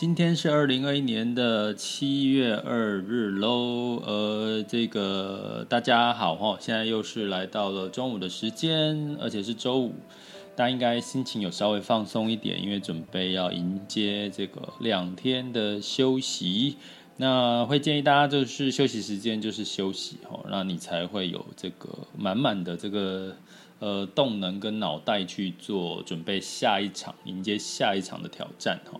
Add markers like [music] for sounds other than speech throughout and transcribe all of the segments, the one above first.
今天是二零二一年的七月二日喽，呃，这个大家好哈，现在又是来到了中午的时间，而且是周五，大家应该心情有稍微放松一点，因为准备要迎接这个两天的休息。那会建议大家就是休息时间就是休息哈，那你才会有这个满满的这个呃动能跟脑袋去做准备下一场，迎接下一场的挑战哈。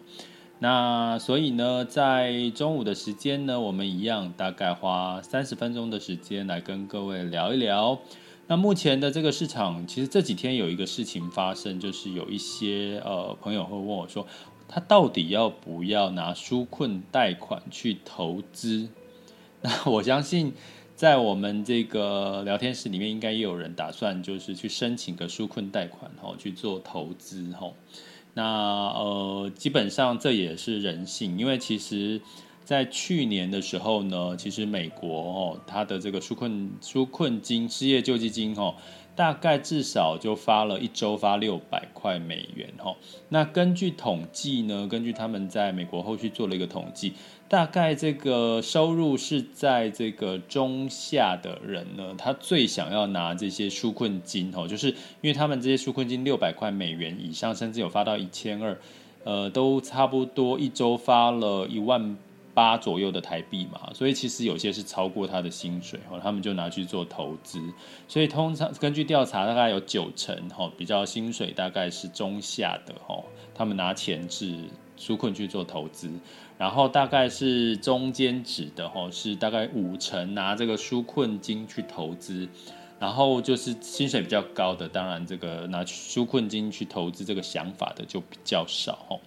那所以呢，在中午的时间呢，我们一样大概花三十分钟的时间来跟各位聊一聊。那目前的这个市场，其实这几天有一个事情发生，就是有一些呃朋友会问我说，他到底要不要拿纾困贷款去投资？[laughs] 那我相信，在我们这个聊天室里面，应该也有人打算就是去申请个纾困贷款，吼，去做投资，吼。那呃，基本上这也是人性，因为其实，在去年的时候呢，其实美国哦，它的这个纾困纾困金、失业救济金哦，大概至少就发了一周发六百块美元哦。那根据统计呢，根据他们在美国后续做了一个统计。大概这个收入是在这个中下的人呢，他最想要拿这些纾困金哦，就是因为他们这些纾困金六百块美元以上，甚至有发到一千二，呃，都差不多一周发了一万八左右的台币嘛，所以其实有些是超过他的薪水哦，他们就拿去做投资，所以通常根据调查，大概有九成哈，比较薪水大概是中下的哦，他们拿钱是纾困去做投资。然后大概是中间值的哈，是大概五成拿这个纾困金去投资，然后就是薪水比较高的，当然这个拿纾困金去投资这个想法的就比较少哈。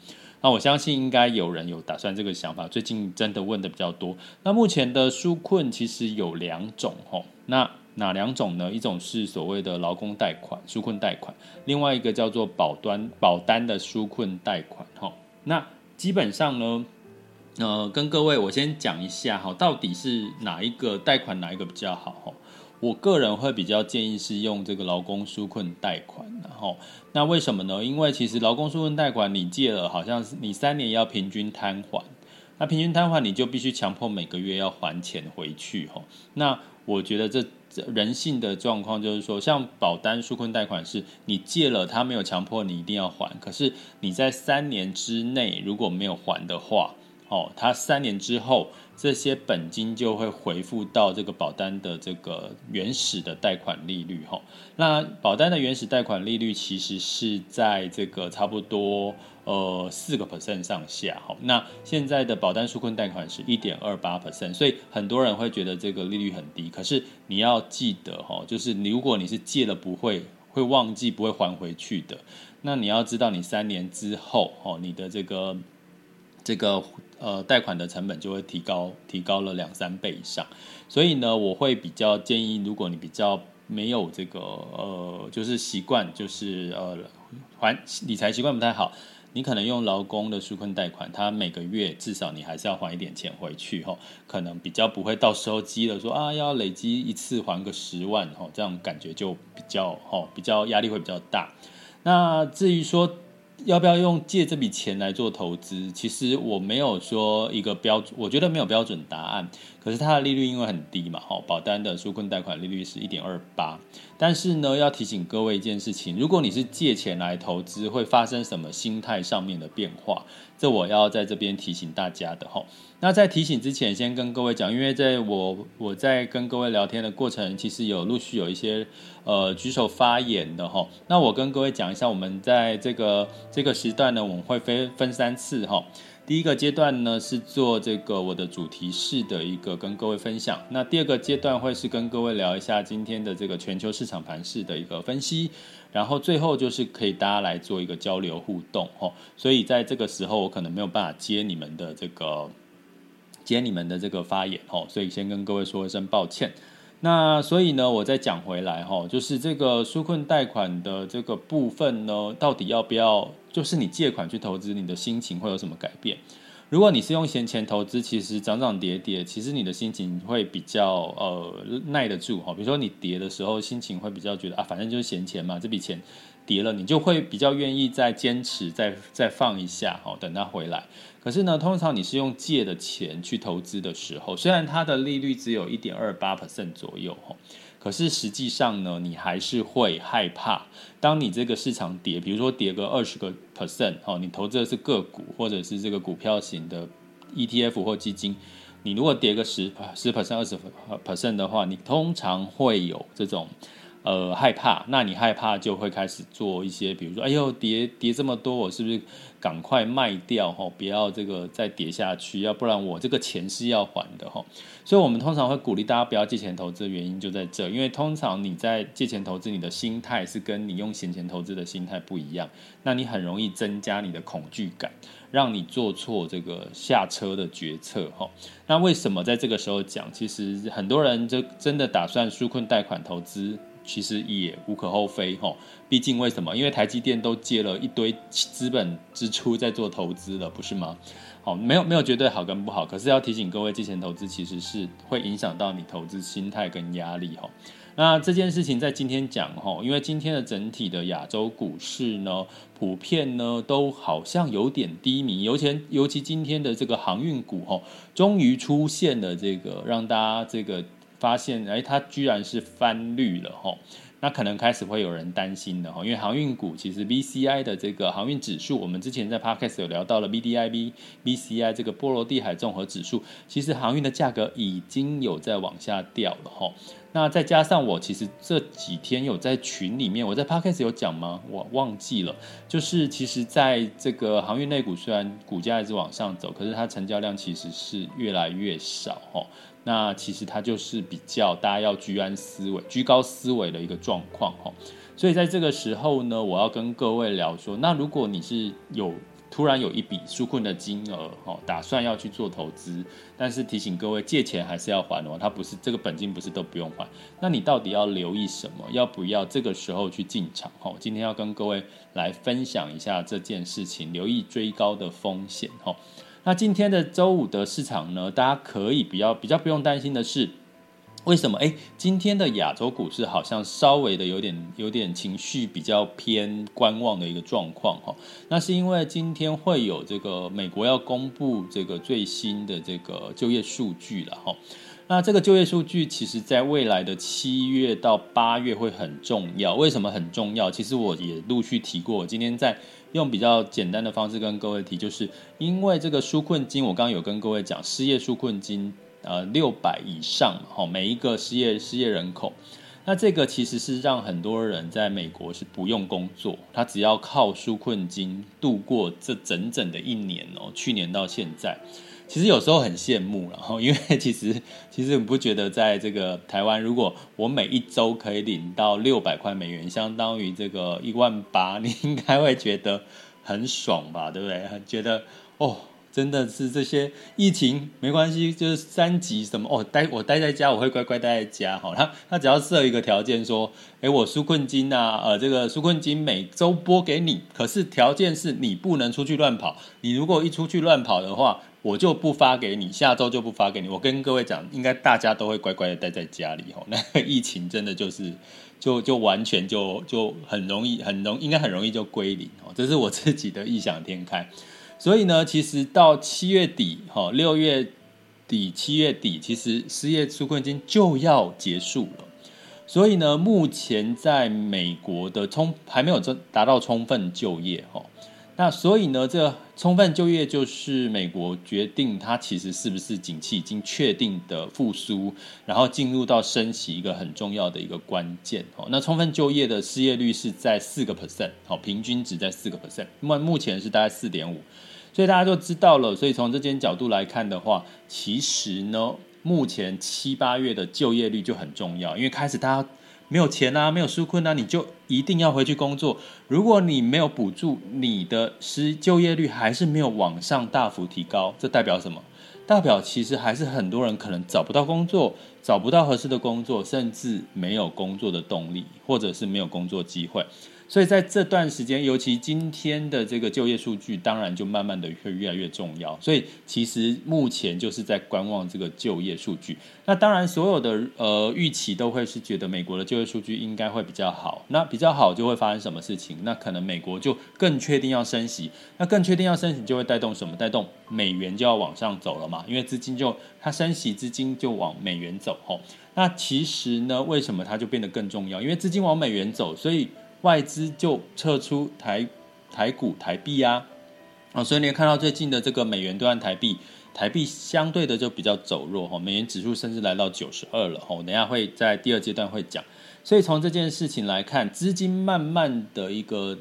那我相信应该有人有打算这个想法，最近真的问的比较多。那目前的纾困其实有两种哈，那哪两种呢？一种是所谓的劳工贷款纾困贷款，另外一个叫做保单保单的纾困贷款哈。那基本上呢。呃，跟各位我先讲一下哈，到底是哪一个贷款哪一个比较好哈？我个人会比较建议是用这个劳工纾困贷款，然后那为什么呢？因为其实劳工纾困贷款你借了，好像是你三年要平均摊还，那平均摊还你就必须强迫每个月要还钱回去哈。那我觉得这人性的状况就是说，像保单纾困贷款是你借了，他没有强迫你一定要还，可是你在三年之内如果没有还的话。哦，他三年之后，这些本金就会回复到这个保单的这个原始的贷款利率。哈，那保单的原始贷款利率其实是在这个差不多呃四个 percent 上下。哈，那现在的保单纾困贷款是一点二八 percent，所以很多人会觉得这个利率很低。可是你要记得，哈，就是你如果你是借了不会会忘记不会还回去的，那你要知道你三年之后，哦，你的这个。这个呃贷款的成本就会提高，提高了两三倍以上，所以呢，我会比较建议，如果你比较没有这个呃，就是习惯，就是呃还理财习惯不太好，你可能用劳工的纾困贷款，它每个月至少你还是要还一点钱回去吼，可能比较不会到时候积了说啊要累积一次还个十万吼，这样感觉就比较吼比较压力会比较大。那至于说。要不要用借这笔钱来做投资？其实我没有说一个标准，我觉得没有标准答案。可是它的利率因为很低嘛，哈，保单的纾困贷款利率是一点二八。但是呢，要提醒各位一件事情：如果你是借钱来投资，会发生什么心态上面的变化？这我要在这边提醒大家的哈。那在提醒之前，先跟各位讲，因为在我我在跟各位聊天的过程，其实有陆续有一些呃举手发言的哈。那我跟各位讲一下，我们在这个这个时段呢，我们会分分三次哈。第一个阶段呢是做这个我的主题式的一个跟各位分享。那第二个阶段会是跟各位聊一下今天的这个全球市场盘势的一个分析。然后最后就是可以大家来做一个交流互动哦。所以在这个时候，我可能没有办法接你们的这个。接你们的这个发言吼，所以先跟各位说一声抱歉。那所以呢，我再讲回来吼，就是这个纾困贷款的这个部分呢，到底要不要？就是你借款去投资，你的心情会有什么改变？如果你是用闲钱投资，其实涨涨跌跌，其实你的心情会比较呃耐得住哈。比如说你跌的时候，心情会比较觉得啊，反正就是闲钱嘛，这笔钱跌了，你就会比较愿意再坚持，再再放一下哦，等它回来。可是呢，通常你是用借的钱去投资的时候，虽然它的利率只有一点二八 percent 左右，可是实际上呢，你还是会害怕。当你这个市场跌，比如说跌个二十个 percent，你投资的是个股或者是这个股票型的 ETF 或基金，你如果跌个十十 percent、二十 percent 的话，你通常会有这种。呃，害怕，那你害怕就会开始做一些，比如说，哎呦，跌跌这么多，我是不是赶快卖掉哈？不要这个再跌下去，要不然我这个钱是要还的哈。所以，我们通常会鼓励大家不要借钱投资原因就在这，因为通常你在借钱投资，你的心态是跟你用闲钱投资的心态不一样，那你很容易增加你的恐惧感，让你做错这个下车的决策哈。那为什么在这个时候讲？其实很多人就真的打算纾困贷款投资。其实也无可厚非哈，毕竟为什么？因为台积电都借了一堆资本支出在做投资了，不是吗？好，没有没有绝对好跟不好，可是要提醒各位，借钱投资其实是会影响到你投资心态跟压力哈。那这件事情在今天讲哈，因为今天的整体的亚洲股市呢，普遍呢都好像有点低迷，尤其尤其今天的这个航运股哈，终于出现了这个让大家这个。发现哎，它居然是翻绿了哈，那可能开始会有人担心的哈，因为航运股其实 VCI 的这个航运指数，我们之前在 Podcast 有聊到了 BDIB、VCI 这个波罗的海综合指数，其实航运的价格已经有在往下掉了哈。那再加上我其实这几天有在群里面，我在 Podcast 有讲吗？我忘记了，就是其实在这个航运类股虽然股价一直往上走，可是它成交量其实是越来越少哈。那其实它就是比较大家要居安思危、居高思维的一个状况哈，所以在这个时候呢，我要跟各位聊说，那如果你是有突然有一笔纾困的金额哦，打算要去做投资，但是提醒各位借钱还是要还哦，它不是这个本金不是都不用还，那你到底要留意什么？要不要这个时候去进场哈？今天要跟各位来分享一下这件事情，留意追高的风险哈。那今天的周五的市场呢，大家可以比较比较不用担心的是，为什么？诶，今天的亚洲股市好像稍微的有点有点情绪比较偏观望的一个状况哈。那是因为今天会有这个美国要公布这个最新的这个就业数据了哈。那这个就业数据其实在未来的七月到八月会很重要。为什么很重要？其实我也陆续提过，今天在。用比较简单的方式跟各位提，就是因为这个纾困金，我刚刚有跟各位讲，失业纾困金，呃，六百以上，哈，每一个失业失业人口，那这个其实是让很多人在美国是不用工作，他只要靠纾困金度过这整整的一年哦，去年到现在。其实有时候很羡慕，然 [laughs] 后因为其实其实你不觉得在这个台湾，如果我每一周可以领到六百块美元，相当于这个一万八，你应该会觉得很爽吧？对不对？觉得哦。真的是这些疫情没关系，就是三级什么哦，待我待在家，我会乖乖待在家哈。他他只要设一个条件说，诶，我纾困金、啊，呃，这个纾困金每周拨给你，可是条件是你不能出去乱跑。你如果一出去乱跑的话，我就不发给你，下周就不发给你。我跟各位讲，应该大家都会乖乖的待在家里哦。[laughs] 那疫情真的就是，就就完全就就很容易，很容应该很容易就归零哦。这是我自己的异想天开。所以呢，其实到七月底哈，六月底、七月底，其实失业纾困金就要结束了。所以呢，目前在美国的充还没有真达到充分就业哈。那所以呢，这充分就业就是美国决定它其实是不是景气已经确定的复苏，然后进入到升息一个很重要的一个关键哦。那充分就业的失业率是在四个 percent，好，平均值在四个 percent，目目前是大概四点五，所以大家就知道了。所以从这间角度来看的话，其实呢，目前七八月的就业率就很重要，因为开始大家。没有钱啊，没有纾困啊，你就一定要回去工作。如果你没有补助，你的失就业率还是没有往上大幅提高，这代表什么？代表其实还是很多人可能找不到工作，找不到合适的工作，甚至没有工作的动力，或者是没有工作机会。所以在这段时间，尤其今天的这个就业数据，当然就慢慢的会越来越重要。所以其实目前就是在观望这个就业数据。那当然，所有的呃预期都会是觉得美国的就业数据应该会比较好。那比较好就会发生什么事情？那可能美国就更确定要升息。那更确定要升息，就会带动什么？带动美元就要往上走了嘛？因为资金就它升息，资金就往美元走。吼，那其实呢，为什么它就变得更重要？因为资金往美元走，所以。外资就撤出台台股台币啊，啊，所以你看到最近的这个美元兑换台币，台币相对的就比较走弱哈，美元指数甚至来到九十二了哈，等下会在第二阶段会讲。所以从这件事情来看，资金慢慢的一个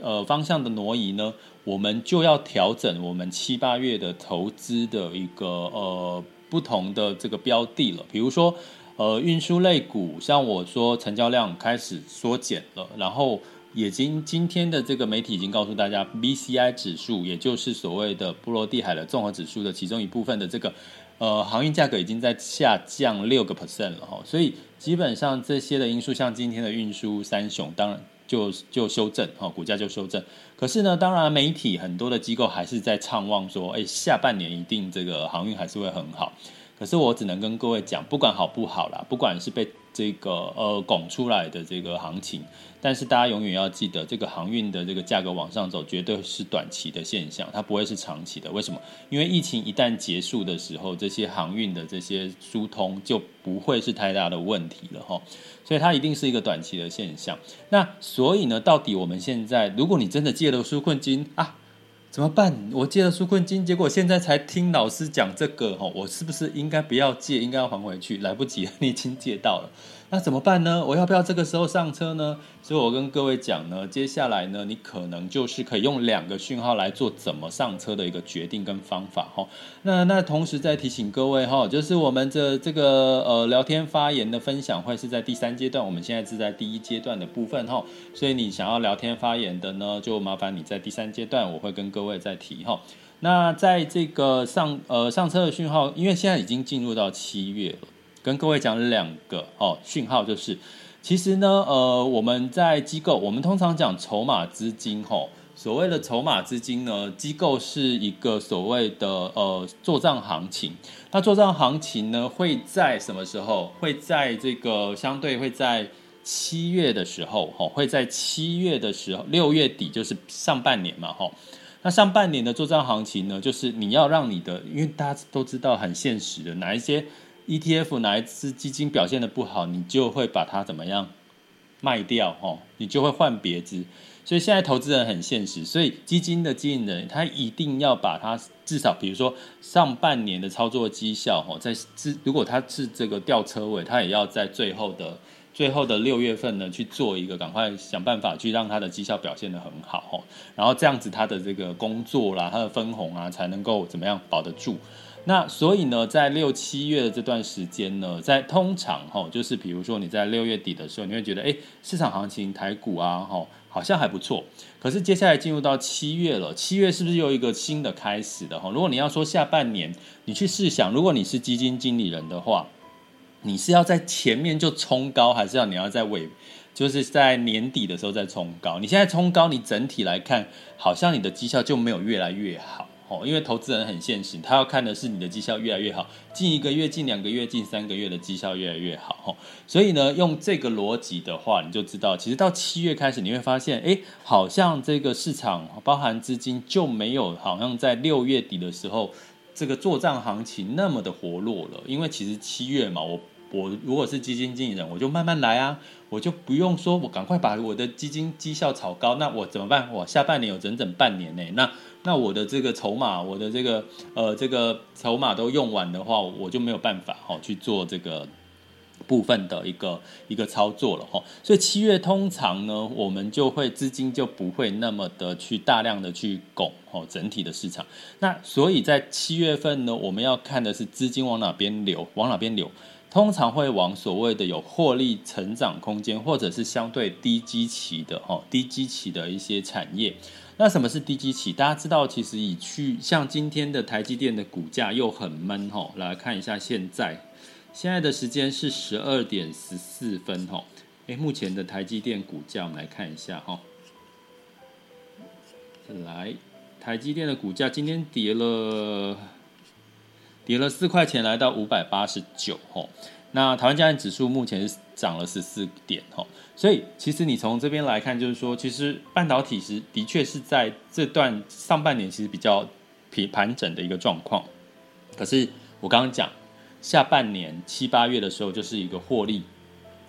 呃方向的挪移呢，我们就要调整我们七八月的投资的一个呃不同的这个标的了，比如说。呃，运输类股，像我说，成交量开始缩减了，然后已经今天的这个媒体已经告诉大家，BCI 指数，也就是所谓的波罗的海的综合指数的其中一部分的这个呃航运价格已经在下降六个 percent 了哈，所以基本上这些的因素，像今天的运输三雄，当然就就修正哈，股价就修正。可是呢，当然媒体很多的机构还是在畅望说，哎，下半年一定这个航运还是会很好。可是我只能跟各位讲，不管好不好啦，不管是被这个呃拱出来的这个行情，但是大家永远要记得，这个航运的这个价格往上走，绝对是短期的现象，它不会是长期的。为什么？因为疫情一旦结束的时候，这些航运的这些疏通就不会是太大的问题了哈。所以它一定是一个短期的现象。那所以呢，到底我们现在，如果你真的借了纾困金啊？怎么办？我借了纾困金，结果现在才听老师讲这个，我是不是应该不要借，应该要还回去？来不及了，[laughs] 你已经借到了。那怎么办呢？我要不要这个时候上车呢？所以我跟各位讲呢，接下来呢，你可能就是可以用两个讯号来做怎么上车的一个决定跟方法哈。那那同时再提醒各位哈，就是我们这这个呃聊天发言的分享会是在第三阶段，我们现在是在第一阶段的部分哈。所以你想要聊天发言的呢，就麻烦你在第三阶段，我会跟各位再提哈。那在这个上呃上车的讯号，因为现在已经进入到七月了。跟各位讲两个哦讯号，就是其实呢，呃，我们在机构，我们通常讲筹码资金，吼，所谓的筹码资金呢，机构是一个所谓的呃做账行情。那做账行情呢，会在什么时候？会在这个相对会在七月的时候，吼，会在七月的时候，六月底就是上半年嘛，吼。那上半年的做账行情呢，就是你要让你的，因为大家都知道很现实的，哪一些。ETF 哪一支基金表现得不好，你就会把它怎么样卖掉哦，你就会换别支。所以现在投资人很现实，所以基金的经理人他一定要把它至少，比如说上半年的操作绩效哦，在如果他是这个吊车尾，他也要在最后的最后的六月份呢去做一个，赶快想办法去让他的绩效表现得很好哦，然后这样子他的这个工作啦，他的分红啊才能够怎么样保得住。那所以呢，在六七月的这段时间呢，在通常哈，就是比如说你在六月底的时候，你会觉得，哎，市场行情台股啊，哈，好像还不错。可是接下来进入到七月了，七月是不是又一个新的开始的哈？如果你要说下半年，你去试想，如果你是基金经理人的话，你是要在前面就冲高，还是要你要在尾，就是在年底的时候再冲高？你现在冲高，你整体来看，好像你的绩效就没有越来越好。哦，因为投资人很现实，他要看的是你的绩效越来越好，近一个月、近两个月、近三个月的绩效越来越好，哦，所以呢，用这个逻辑的话，你就知道，其实到七月开始，你会发现，哎，好像这个市场包含资金就没有好像在六月底的时候，这个作帐行情那么的活络了，因为其实七月嘛，我。我如果是基金经理人，我就慢慢来啊，我就不用说，我赶快把我的基金绩效炒高，那我怎么办？我下半年有整整半年呢，那那我的这个筹码，我的这个呃这个筹码都用完的话，我就没有办法哈去做这个部分的一个一个操作了哈。所以七月通常呢，我们就会资金就不会那么的去大量的去拱哦整体的市场。那所以在七月份呢，我们要看的是资金往哪边流，往哪边流。通常会往所谓的有获利成长空间，或者是相对低基期的哦，低基期的一些产业。那什么是低基期？大家知道，其实以去像今天的台积电的股价又很闷吼。来看一下现在，现在的时间是十二点十四分吼。诶，目前的台积电股价我们来看一下哈。来，台积电的股价今天跌了。跌了四块钱，来到五百八十九吼。那台湾加权指数目前是涨了十四点吼。所以其实你从这边来看，就是说，其实半导体是的确是在这段上半年其实比较平盘整的一个状况。可是我刚刚讲，下半年七八月的时候，就是一个获利，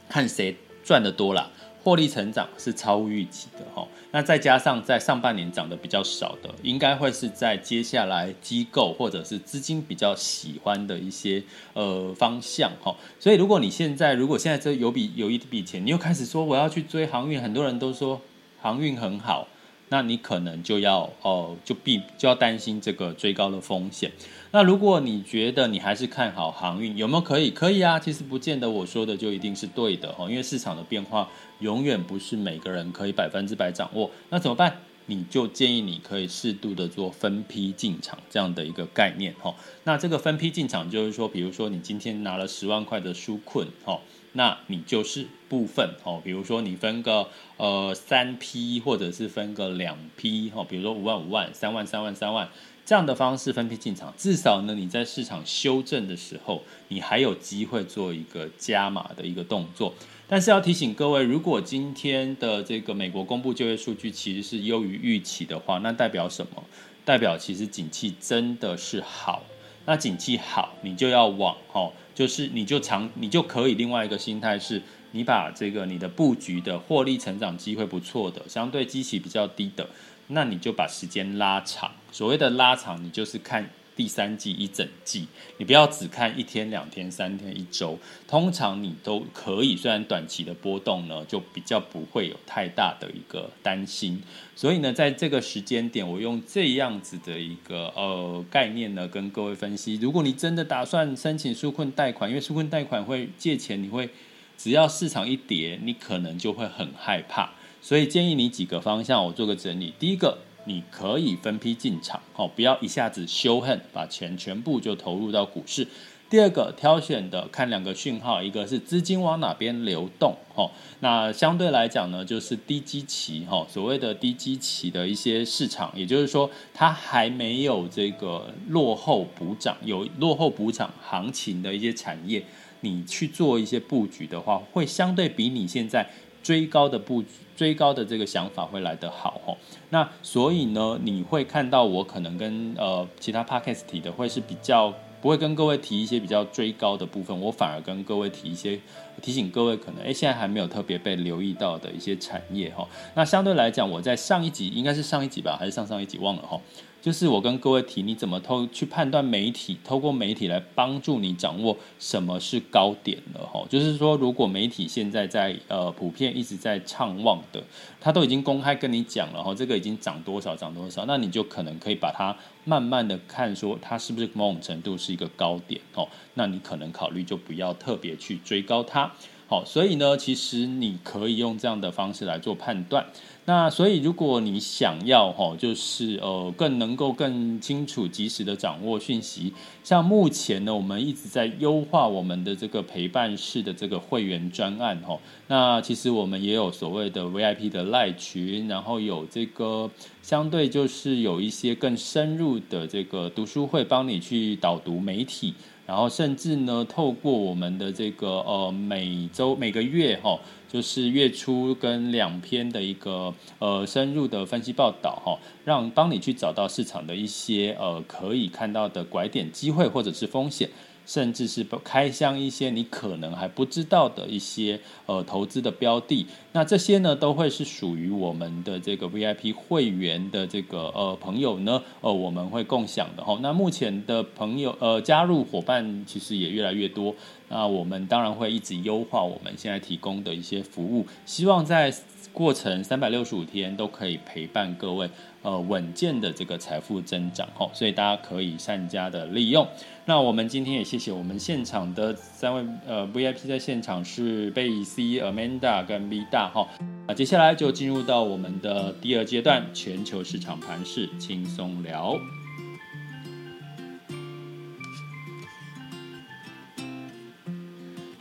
看谁赚得多啦。获利成长是超预期的哈，那再加上在上半年涨得比较少的，应该会是在接下来机构或者是资金比较喜欢的一些呃方向哈。所以如果你现在如果现在这有笔有一笔钱，你又开始说我要去追航运，很多人都说航运很好。那你可能就要哦、就必就要担心这个追高的风险。那如果你觉得你还是看好航运，有没有可以？可以啊，其实不见得我说的就一定是对的哦，因为市场的变化永远不是每个人可以百分之百掌握。那怎么办？你就建议你可以适度的做分批进场这样的一个概念哈。那这个分批进场就是说，比如说你今天拿了十万块的纾困哈。那你就是部分哦，比如说你分个呃三批，或者是分个两批哈，比如说五万五万、三万三万三万这样的方式分批进场，至少呢你在市场修正的时候，你还有机会做一个加码的一个动作。但是要提醒各位，如果今天的这个美国公布就业数据其实是优于预期的话，那代表什么？代表其实景气真的是好。那景气好，你就要往哦。就是你就长你就可以另外一个心态是，你把这个你的布局的获利成长机会不错的，相对基期比较低的，那你就把时间拉长。所谓的拉长，你就是看。第三季一整季，你不要只看一天、两天、三天、一周，通常你都可以。虽然短期的波动呢，就比较不会有太大的一个担心。所以呢，在这个时间点，我用这样子的一个呃概念呢，跟各位分析。如果你真的打算申请纾困贷款，因为纾困贷款会借钱，你会只要市场一跌，你可能就会很害怕。所以建议你几个方向，我做个整理。第一个。你可以分批进场，哦，不要一下子修恨，把钱全部就投入到股市。第二个，挑选的看两个讯号，一个是资金往哪边流动，哦，那相对来讲呢，就是低基期，哈，所谓的低基期的一些市场，也就是说，它还没有这个落后补涨，有落后补涨行情的一些产业，你去做一些布局的话，会相对比你现在。追高的布，追高的这个想法会来得好哦。那所以呢，你会看到我可能跟呃其他 podcast 提的会是比较不会跟各位提一些比较追高的部分，我反而跟各位提一些提醒各位可能诶现在还没有特别被留意到的一些产业哈。那相对来讲，我在上一集应该是上一集吧，还是上上一集忘了哈。就是我跟各位提，你怎么透去判断媒体，透过媒体来帮助你掌握什么是高点了哈。就是说，如果媒体现在在呃普遍一直在畅旺的，他都已经公开跟你讲了哈，这个已经涨多少涨多少，那你就可能可以把它慢慢的看说它是不是某种程度是一个高点哦。那你可能考虑就不要特别去追高它。好，所以呢，其实你可以用这样的方式来做判断。那所以，如果你想要哈，就是呃，更能够更清楚、及时的掌握讯息，像目前呢，我们一直在优化我们的这个陪伴式的这个会员专案哈。那其实我们也有所谓的 VIP 的赖群，然后有这个相对就是有一些更深入的这个读书会帮你去导读媒体，然后甚至呢，透过我们的这个呃每周每个月哈，就是月初跟两篇的一个呃深入的分析报道哈，让帮你去找到市场的一些呃可以看到的拐点机会或者是风险。甚至是开箱一些你可能还不知道的一些呃投资的标的，那这些呢都会是属于我们的这个 VIP 会员的这个呃朋友呢，呃我们会共享的哈。那目前的朋友呃加入伙伴其实也越来越多，那我们当然会一直优化我们现在提供的一些服务，希望在过程三百六十五天都可以陪伴各位呃稳健的这个财富增长哦，所以大家可以善加的利用。那我们今天也谢谢我们现场的三位呃 VIP 在现场是贝 C、Amanda 跟 V 大哈，那接下来就进入到我们的第二阶段全球市场盘势轻松聊。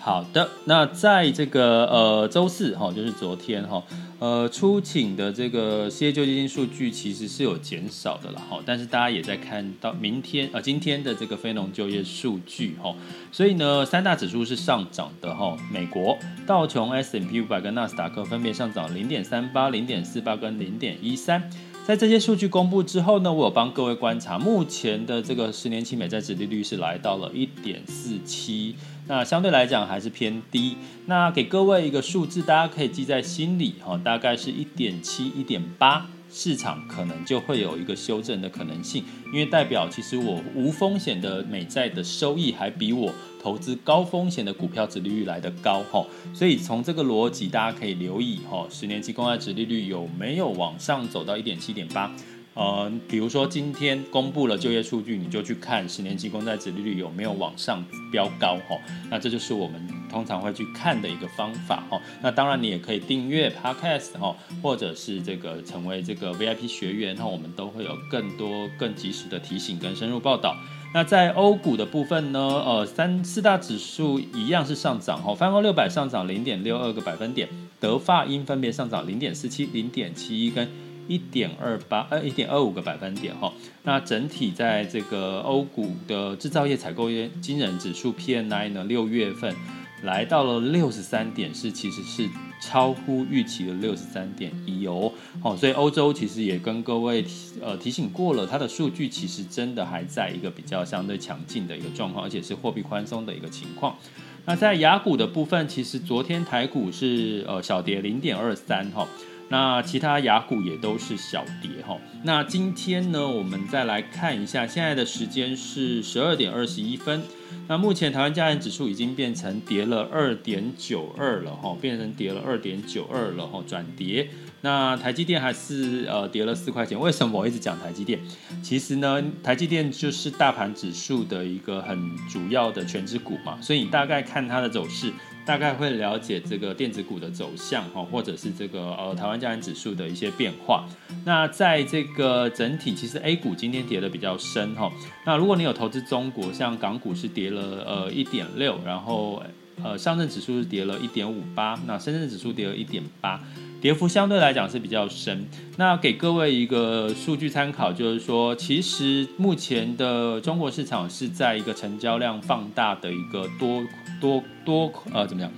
好的，那在这个呃周四哈，就是昨天哈。呃，初请的这个失业救济金数据其实是有减少的了，哈，但是大家也在看到明天呃今天的这个非农就业数据哈，所以呢三大指数是上涨的哈，美国道琼 s m p 五百跟纳斯达克分别上涨零点三八、零点四八跟零点一三。在这些数据公布之后呢，我有帮各位观察，目前的这个十年期美债殖利率是来到了一点四七，那相对来讲还是偏低。那给各位一个数字，大家可以记在心里哈，大概是一点七、一点八。市场可能就会有一个修正的可能性，因为代表其实我无风险的美债的收益还比我投资高风险的股票值利率来得高哈，所以从这个逻辑大家可以留意哈，十年期公债值利率有没有往上走到一点七点八？呃，比如说今天公布了就业数据，你就去看十年期公债值利率有没有往上飙高哈，那这就是我们通常会去看的一个方法哈。那当然你也可以订阅 Podcast 哈，或者是这个成为这个 VIP 学员哈，我们都会有更多更及时的提醒跟深入报道。那在欧股的部分呢，呃，三四大指数一样是上涨哈，泛欧六百上涨零点六二个百分点，德法英分别上涨零点四七、零点七一跟。一点二八呃，一点二五个百分点哈。那整体在这个欧股的制造业采购业金人指数 PNI 呢，六月份来到了六十三点是，其实是超乎预期的六十三点一哦。好，所以欧洲其实也跟各位呃提醒过了，它的数据其实真的还在一个比较相对强劲的一个状况，而且是货币宽松的一个情况。那在雅股的部分，其实昨天台股是呃小跌零点二三哈。那其他雅股也都是小跌哈。那今天呢，我们再来看一下，现在的时间是十二点二十一分。那目前台湾加权指数已经变成跌了二点九二了哈，变成跌了二点九二了哈，转跌。那台积电还是呃跌了四块钱。为什么我一直讲台积电？其实呢，台积电就是大盘指数的一个很主要的全值股嘛，所以你大概看它的走势。大概会了解这个电子股的走向哈，或者是这个呃台湾加权指数的一些变化。那在这个整体，其实 A 股今天跌的比较深哈。那如果你有投资中国，像港股是跌了呃一点六，然后呃上证指数是跌了一点五八，那深圳指数跌了一点八，跌幅相对来讲是比较深。那给各位一个数据参考，就是说，其实目前的中国市场是在一个成交量放大的一个多。多多呃怎么样？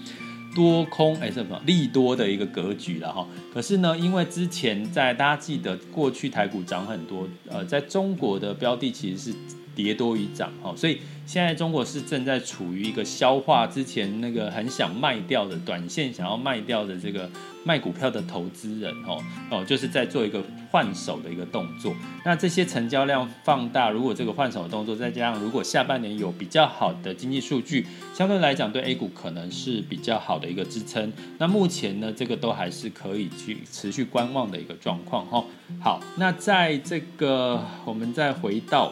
多空哎，什么利多的一个格局了哈。可是呢，因为之前在大家记得过去台股涨很多，呃，在中国的标的其实是跌多于涨哈，所以现在中国是正在处于一个消化之前那个很想卖掉的短线想要卖掉的这个。卖股票的投资人，哦哦，就是在做一个换手的一个动作。那这些成交量放大，如果这个换手的动作，再加上如果下半年有比较好的经济数据，相对来讲对 A 股可能是比较好的一个支撑。那目前呢，这个都还是可以去持续观望的一个状况，哈。好，那在这个我们再回到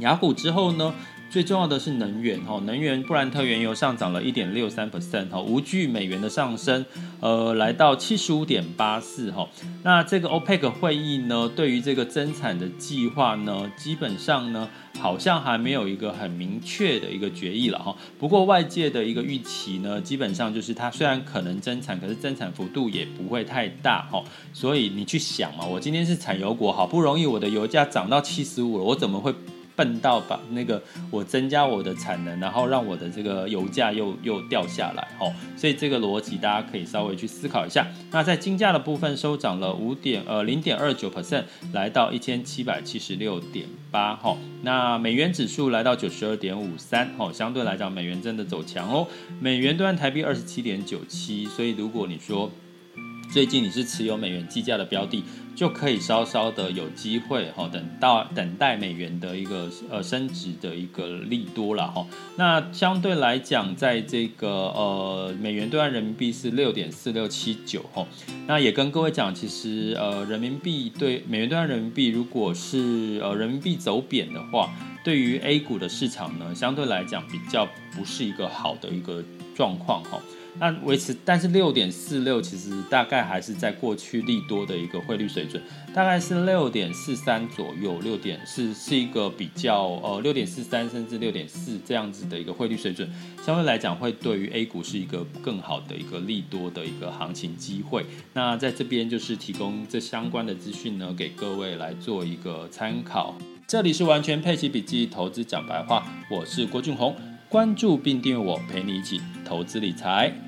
雅虎之后呢？最重要的是能源哈，能源布兰特原油上涨了一点六三 percent 哈，无惧美元的上升，呃，来到七十五点八四哈。那这个 OPEC 会议呢，对于这个增产的计划呢，基本上呢，好像还没有一个很明确的一个决议了哈。不过外界的一个预期呢，基本上就是它虽然可能增产，可是增产幅度也不会太大哈。所以你去想嘛，我今天是产油国，好不容易我的油价涨到七十五了，我怎么会？笨到把那个我增加我的产能，然后让我的这个油价又又掉下来，哦，所以这个逻辑大家可以稍微去思考一下。那在金价的部分收涨了五点呃零点二九 percent，来到一千七百七十六点八，哈。那美元指数来到九十二点五三，哈，相对来讲美元真的走强哦。美元兑换台币二十七点九七，所以如果你说最近你是持有美元计价的标的，就可以稍稍的有机会哈，等到等待美元的一个呃升值的一个利多了哈。那相对来讲，在这个呃美元兑换人民币是六点四六七九哈。那也跟各位讲，其实呃人民币对美元兑换人民币，如果是呃人民币走贬的话，对于 A 股的市场呢，相对来讲比较不是一个好的一个状况哈。那维持，但是六点四六其实大概还是在过去利多的一个汇率水准，大概是六点四三左右，六点四是一个比较呃六点四三甚至六点四这样子的一个汇率水准，相对来讲会对于 A 股是一个更好的一个利多的一个行情机会。那在这边就是提供这相关的资讯呢，给各位来做一个参考。这里是完全配息笔记投资讲白话，我是郭俊宏，关注并订阅我，陪你一起投资理财。